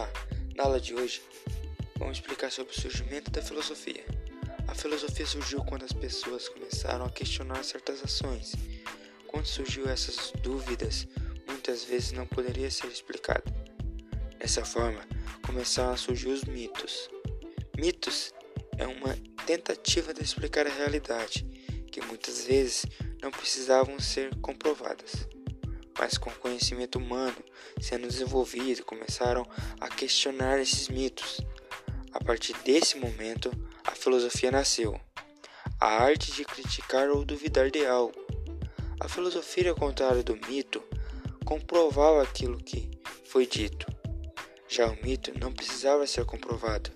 lá, na aula de hoje vamos explicar sobre o surgimento da filosofia. A filosofia surgiu quando as pessoas começaram a questionar certas ações. Quando surgiu essas dúvidas, muitas vezes não poderia ser explicado. Dessa forma, começaram a surgir os mitos. Mitos é uma tentativa de explicar a realidade, que muitas vezes não precisavam ser comprovadas. Mas com conhecimento humano sendo desenvolvido, começaram a questionar esses mitos. A partir desse momento, a filosofia nasceu. A arte de criticar ou duvidar de algo. A filosofia, ao contrário do mito, comprovava aquilo que foi dito. Já o mito não precisava ser comprovado.